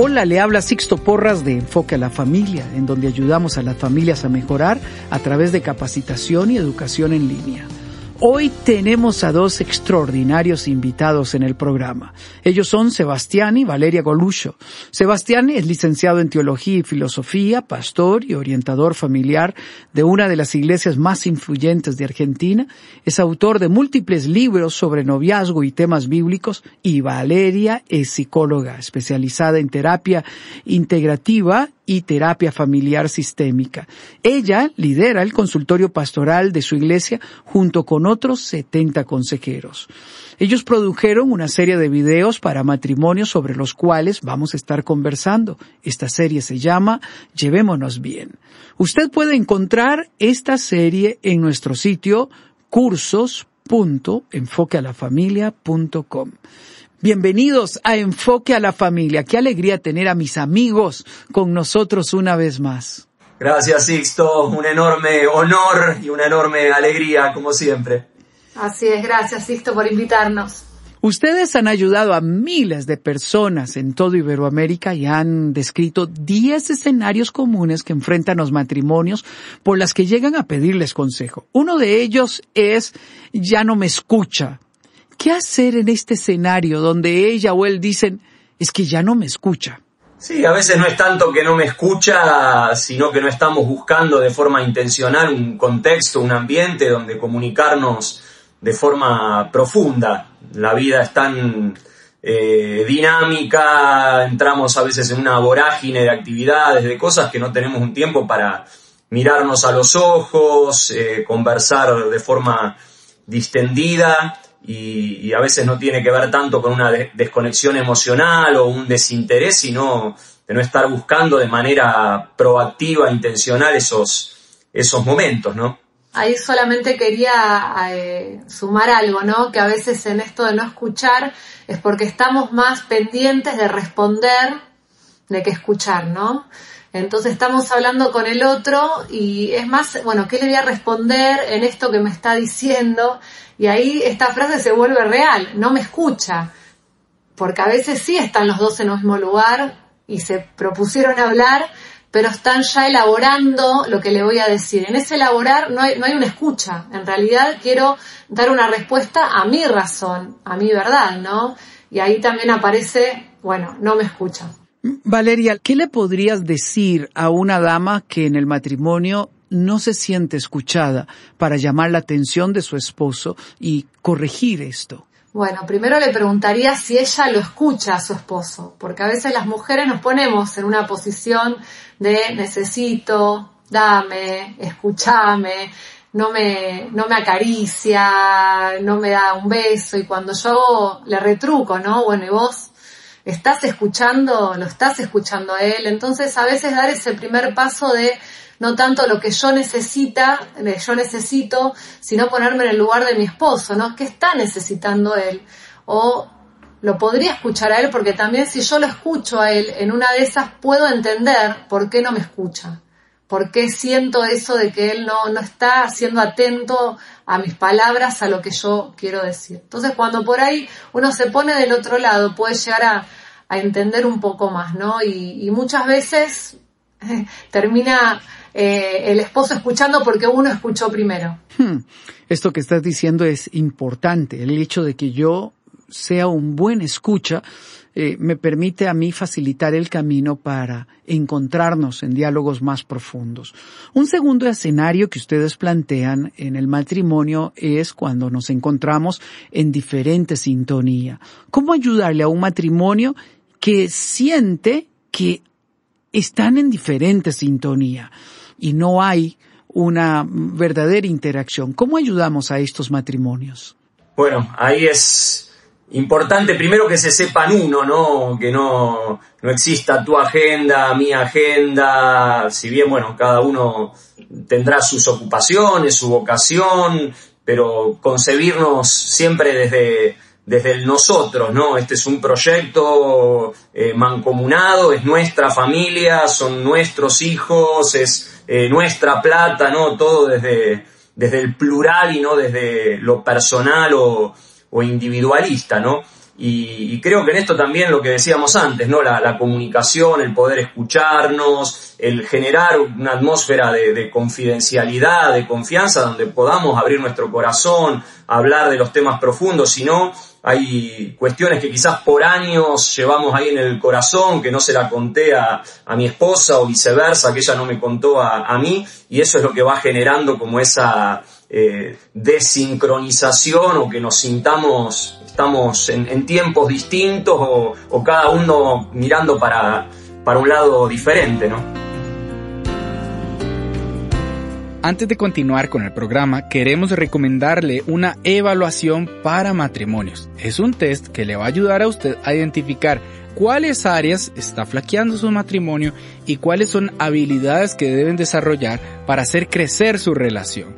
Hola, le habla Sixto Porras de Enfoque a la Familia, en donde ayudamos a las familias a mejorar a través de capacitación y educación en línea. Hoy tenemos a dos extraordinarios invitados en el programa. Ellos son Sebastián y Valeria Golucho. Sebastián es licenciado en Teología y Filosofía, pastor y orientador familiar de una de las iglesias más influyentes de Argentina. Es autor de múltiples libros sobre noviazgo y temas bíblicos y Valeria es psicóloga especializada en terapia integrativa y terapia familiar sistémica. Ella lidera el consultorio pastoral de su iglesia junto con otros 70 consejeros. Ellos produjeron una serie de videos para matrimonios sobre los cuales vamos a estar conversando. Esta serie se llama Llevémonos bien. Usted puede encontrar esta serie en nuestro sitio cursos.enfoquealafamilia.com. Bienvenidos a Enfoque a la Familia. Qué alegría tener a mis amigos con nosotros una vez más. Gracias, Sixto. Un enorme honor y una enorme alegría, como siempre. Así es, gracias, Sixto, por invitarnos. Ustedes han ayudado a miles de personas en todo Iberoamérica y han descrito 10 escenarios comunes que enfrentan los matrimonios por las que llegan a pedirles consejo. Uno de ellos es ya no me escucha. ¿Qué hacer en este escenario donde ella o él dicen es que ya no me escucha? Sí, a veces no es tanto que no me escucha, sino que no estamos buscando de forma intencional un contexto, un ambiente donde comunicarnos de forma profunda. La vida es tan eh, dinámica, entramos a veces en una vorágine de actividades, de cosas que no tenemos un tiempo para mirarnos a los ojos, eh, conversar de forma distendida y, a veces no tiene que ver tanto con una desconexión emocional o un desinterés, sino de no estar buscando de manera proactiva, intencional esos, esos momentos, ¿no? Ahí solamente quería eh, sumar algo, ¿no? Que a veces en esto de no escuchar es porque estamos más pendientes de responder de que escuchar, ¿no? Entonces estamos hablando con el otro y es más, bueno, ¿qué le voy a responder en esto que me está diciendo? Y ahí esta frase se vuelve real, no me escucha, porque a veces sí están los dos en el mismo lugar y se propusieron hablar, pero están ya elaborando lo que le voy a decir. En ese elaborar no hay, no hay una escucha, en realidad quiero dar una respuesta a mi razón, a mi verdad, ¿no? Y ahí también aparece, bueno, no me escucha. Valeria, ¿qué le podrías decir a una dama que en el matrimonio no se siente escuchada para llamar la atención de su esposo y corregir esto? Bueno, primero le preguntaría si ella lo escucha a su esposo, porque a veces las mujeres nos ponemos en una posición de necesito, dame, escúchame, no me, no me acaricia, no me da un beso y cuando yo le retruco, ¿no? Bueno, y vos estás escuchando, lo estás escuchando a él, entonces a veces dar ese primer paso de no tanto lo que yo necesita, yo necesito, sino ponerme en el lugar de mi esposo, ¿no? ¿Qué está necesitando él? O lo podría escuchar a él porque también si yo lo escucho a él en una de esas puedo entender por qué no me escucha. ¿Por qué siento eso de que él no, no está siendo atento a mis palabras, a lo que yo quiero decir? Entonces, cuando por ahí uno se pone del otro lado, puede llegar a, entender un poco más, ¿no? Y, muchas veces termina eh, el esposo escuchando porque uno escuchó primero. Hmm. Esto que estás diciendo es importante, el hecho de que yo sea un buen escucha eh, me permite a mí facilitar el camino para encontrarnos en diálogos más profundos. Un segundo escenario que ustedes plantean en el matrimonio es cuando nos encontramos en diferente sintonía. ¿Cómo ayudarle a un matrimonio que siente que están en diferente sintonía y no hay una verdadera interacción? ¿Cómo ayudamos a estos matrimonios? Bueno, ahí es importante primero que se sepan uno, ¿no? Que no, no exista tu agenda, mi agenda, si bien, bueno, cada uno tendrá sus ocupaciones, su vocación, pero concebirnos siempre desde, desde el nosotros, ¿no? Este es un proyecto eh, mancomunado, es nuestra familia, son nuestros hijos, es eh, nuestra plata, ¿no? Todo desde, desde el plural y no desde lo personal o, o individualista, ¿no? Y, creo que en esto también lo que decíamos antes, ¿no? La, comunicación, el poder escucharnos, el generar una atmósfera de, confidencialidad, de confianza, donde podamos abrir nuestro corazón, hablar de los temas profundos, si no, hay cuestiones que quizás por años llevamos ahí en el corazón, que no se la conté a, mi esposa o viceversa, que ella no me contó a, a mí, y eso es lo que va generando como esa eh, desincronización o que nos sintamos, estamos en, tiempos distintos o, cada uno mirando para, para un lado diferente, ¿no? Antes de continuar con el programa, queremos recomendarle una evaluación para matrimonios. Es un test que le va a ayudar a usted a identificar cuáles áreas está flaqueando su matrimonio y cuáles son habilidades que deben desarrollar para hacer crecer su relación.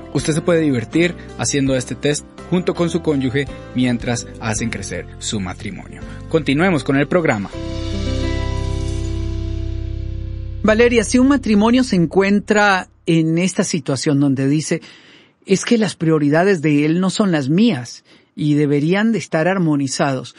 Usted se puede divertir haciendo este test junto con su cónyuge mientras hacen crecer su matrimonio. Continuemos con el programa. Valeria, si un matrimonio se encuentra en esta situación donde dice, es que las prioridades de él no son las mías y deberían de estar armonizados,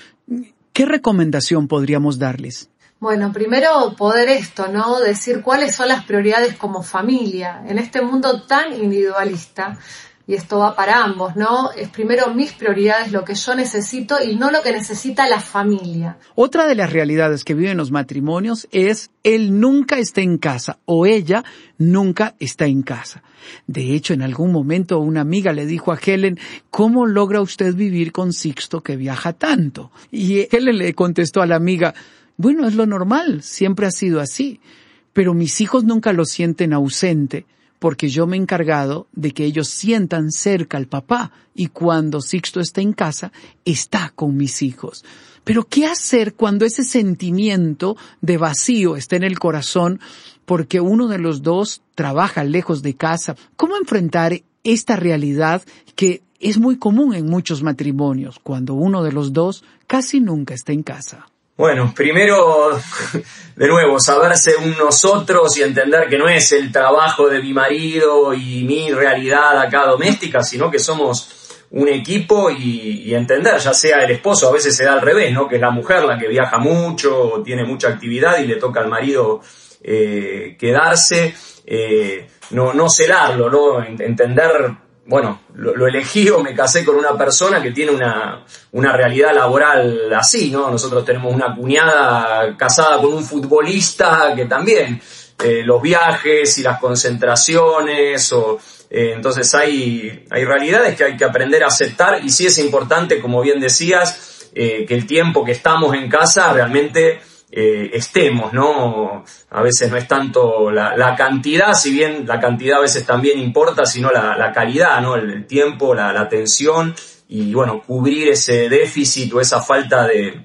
¿qué recomendación podríamos darles? Bueno, primero poder esto, ¿no? Decir cuáles son las prioridades como familia en este mundo tan individualista y esto va para ambos, ¿no? Es primero mis prioridades, lo que yo necesito y no lo que necesita la familia. Otra de las realidades que viven los matrimonios es él nunca está en casa o ella nunca está en casa. De hecho, en algún momento una amiga le dijo a Helen, ¿cómo logra usted vivir con Sixto que viaja tanto? Y Helen le contestó a la amiga, bueno, es lo normal, siempre ha sido así, pero mis hijos nunca lo sienten ausente porque yo me he encargado de que ellos sientan cerca al papá y cuando Sixto está en casa, está con mis hijos. Pero ¿qué hacer cuando ese sentimiento de vacío está en el corazón porque uno de los dos trabaja lejos de casa? ¿Cómo enfrentar esta realidad que es muy común en muchos matrimonios cuando uno de los dos casi nunca está en casa? Bueno, primero, de nuevo, saberse un nosotros y entender que no es el trabajo de mi marido y mi realidad acá doméstica, sino que somos un equipo y, entender, ya sea el esposo, a veces se da al revés, ¿no? Que es la mujer la que viaja mucho, tiene mucha actividad y le toca al marido eh, quedarse, eh, no, no celarlo, ¿no? Entender bueno, lo, elegí o me casé con una persona que tiene una, una, realidad laboral así, ¿no? Nosotros tenemos una cuñada casada con un futbolista que también eh, los viajes y las concentraciones o eh, entonces hay, hay realidades que hay que aprender a aceptar y sí es importante, como bien decías, eh, que el tiempo que estamos en casa realmente eh, estemos, ¿no? A veces no es tanto la, cantidad, si bien la cantidad a veces también importa, sino la, calidad, ¿no? El, tiempo, la, atención y, bueno, cubrir ese déficit o esa falta de,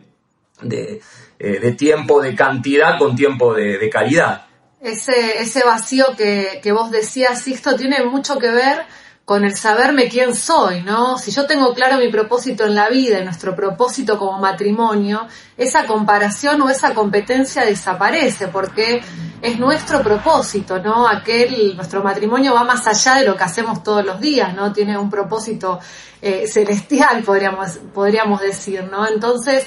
de, eh, tiempo, de cantidad con tiempo de, calidad. Ese, ese vacío que, que vos decías, Sixto, tiene mucho que ver con el saberme quién soy, ¿no? Si yo tengo claro mi propósito en la vida y nuestro propósito como matrimonio, esa comparación o esa competencia desaparece porque es nuestro propósito, ¿no? Aquel, nuestro matrimonio va más allá de lo que hacemos todos los días, ¿no? Tiene un propósito eh, celestial, podríamos, podríamos decir, ¿no? Entonces,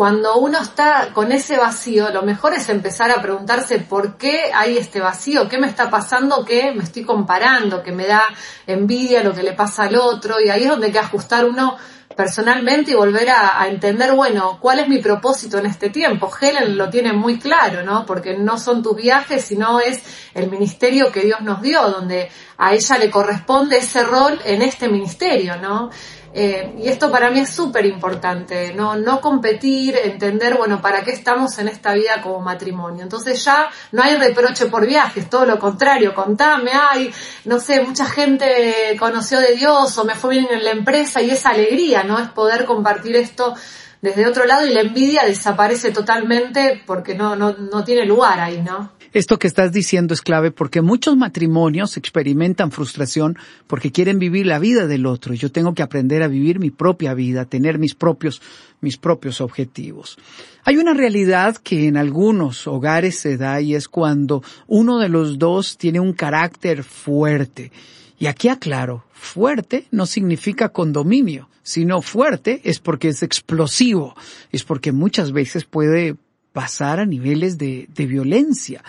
cuando uno está con ese vacío, lo mejor es empezar a preguntarse por qué hay este vacío, qué me está pasando, qué me estoy comparando, que me da envidia lo que le pasa al otro, y ahí es donde hay que ajustar uno personalmente y volver a, entender, bueno, cuál es mi propósito en este tiempo. Helen lo tiene muy claro, ¿no? Porque no son tus viajes, sino es el ministerio que Dios nos dio, donde a ella le corresponde ese rol en este ministerio, ¿no? Eh, y esto para mí es súper importante, ¿no? no competir, entender, bueno, para qué estamos en esta vida como matrimonio. Entonces ya no hay reproche por viajes, todo lo contrario, contame, ay, no sé, mucha gente conoció de Dios o me fue bien en la empresa y esa alegría, ¿no? Es poder compartir esto desde otro lado y la envidia desaparece totalmente porque no, no, no tiene lugar ahí, ¿no? Esto que estás diciendo es clave porque muchos matrimonios experimentan frustración porque quieren vivir la vida del otro. Yo tengo que aprender a vivir mi propia vida, tener mis propios, mis propios objetivos. Hay una realidad que en algunos hogares se da y es cuando uno de los dos tiene un carácter fuerte. Y aquí aclaro, fuerte no significa condominio, sino fuerte es porque es explosivo, es porque muchas veces puede pasar a niveles de, de violencia.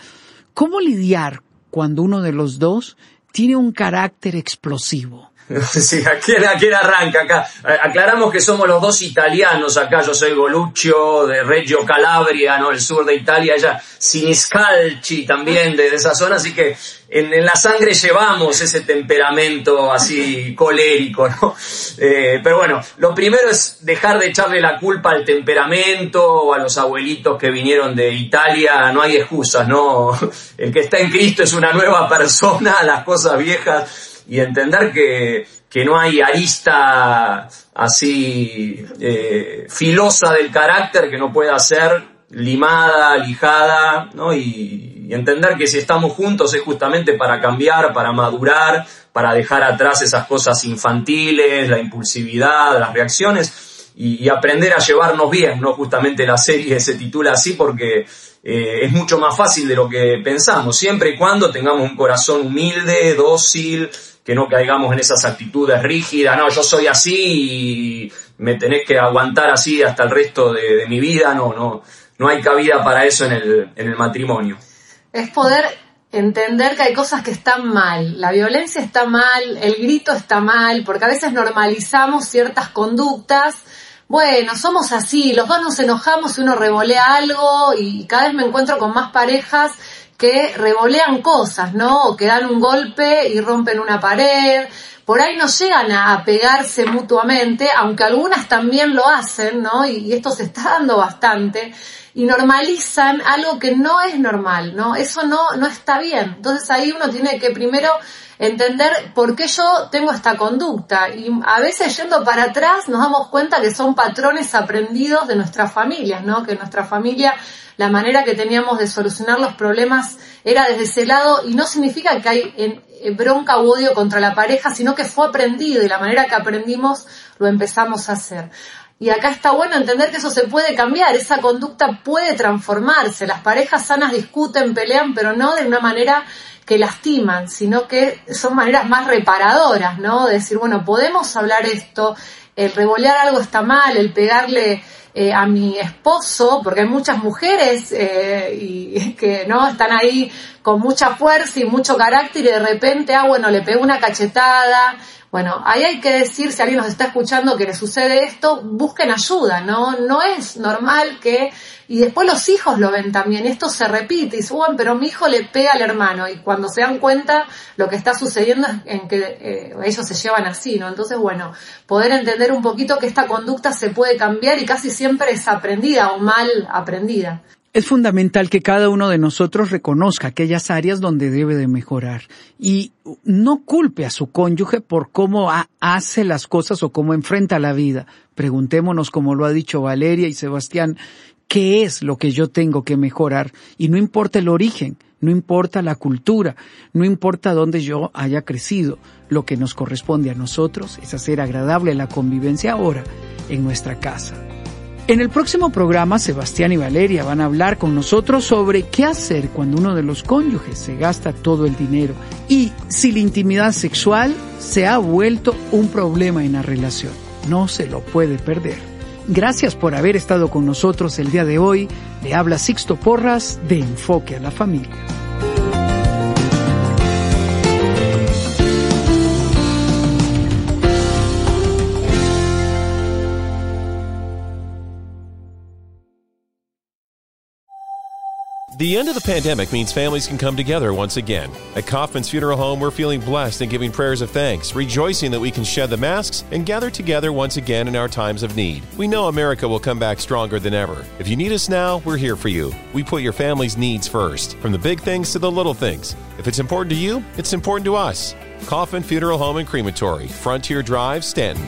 ¿Cómo lidiar cuando uno de los dos tiene un carácter explosivo? Sí, aquí, aquí arranca acá. Eh, aclaramos que somos los dos italianos acá. Yo soy Goluccio de Reggio Calabria, ¿no? El sur de Italia, ella Siniscalchi también de, esa zona, así que en, la sangre llevamos ese temperamento así colérico, ¿no? Eh, pero bueno, lo primero es dejar de echarle la culpa al temperamento o a los abuelitos que vinieron de Italia. No hay excusas, ¿no? El que está en Cristo es una nueva persona, las cosas viejas y entender que, que no hay arista así eh, filosa del carácter que no pueda ser limada, lijada, ¿no? Y, entender que si estamos juntos es justamente para cambiar, para madurar, para dejar atrás esas cosas infantiles, la impulsividad, las reacciones y, y aprender a llevarnos bien, ¿no? Justamente la serie se titula así porque eh, es mucho más fácil de lo que pensamos, siempre y cuando tengamos un corazón humilde, dócil, que no caigamos en esas actitudes rígidas, no, yo soy así y me tenés que aguantar así hasta el resto de, mi vida, no, no, no hay cabida para eso en el, en el matrimonio. Es poder entender que hay cosas que están mal, la violencia está mal, el grito está mal, porque a veces normalizamos ciertas conductas, bueno, somos así, los dos nos enojamos y uno revolea algo y cada vez me encuentro con más parejas que revolean cosas, ¿no? O que dan un golpe y rompen una pared. Por ahí no llegan a pegarse mutuamente, aunque algunas también lo hacen, ¿no? Y, esto se está dando bastante. Y normalizan algo que no es normal, ¿no? Eso no, no está bien. Entonces ahí uno tiene que primero entender por qué yo tengo esta conducta. Y a veces yendo para atrás nos damos cuenta que son patrones aprendidos de nuestras familias, ¿no? Que nuestra familia la manera que teníamos de solucionar los problemas era desde ese lado y no significa que hay en, bronca u odio contra la pareja, sino que fue aprendido y la manera que aprendimos lo empezamos a hacer. Y acá está bueno entender que eso se puede cambiar, esa conducta puede transformarse. Las parejas sanas discuten, pelean, pero no de una manera que lastiman, sino que son maneras más reparadoras, ¿no? De decir, bueno, podemos hablar esto, el revolear algo está mal, el pegarle eh, a mi esposo, porque hay muchas mujeres eh, y que no están ahí con mucha fuerza y mucho carácter y de repente, ah, bueno, le pego una cachetada. Bueno, ahí hay que decir, si alguien nos está escuchando que le sucede esto, busquen ayuda, ¿no? No es normal que y después los hijos lo ven también, esto se repite, y suban, pero mi hijo le pega al hermano, y cuando se dan cuenta, lo que está sucediendo es en que eh, ellos se llevan así, ¿no? Entonces, bueno, poder entender un poquito que esta conducta se puede cambiar y casi siempre es aprendida o mal aprendida. Es fundamental que cada uno de nosotros reconozca aquellas áreas donde debe de mejorar y no culpe a su cónyuge por cómo hace las cosas o cómo enfrenta la vida. Preguntémonos, como lo ha dicho Valeria y Sebastián, ¿qué es lo que yo tengo que mejorar? Y no importa el origen, no importa la cultura, no importa dónde yo haya crecido, lo que nos corresponde a nosotros es hacer agradable la convivencia ahora en nuestra casa. En el próximo programa, Sebastián y Valeria van a hablar con nosotros sobre qué hacer cuando uno de los cónyuges se gasta todo el dinero y si la intimidad sexual se ha vuelto un problema en la relación. No se lo puede perder. Gracias por haber estado con nosotros el día de hoy. Le habla Sixto Porras de Enfoque a la Familia. The end of the pandemic means families can come together once again. At Kaufman's Funeral Home, we're feeling blessed and giving prayers of thanks, rejoicing that we can shed the masks and gather together once again in our times of need. We know America will come back stronger than ever. If you need us now, we're here for you. We put your family's needs first, from the big things to the little things. If it's important to you, it's important to us. Kaufman Funeral Home and Crematory, Frontier Drive, Stanton.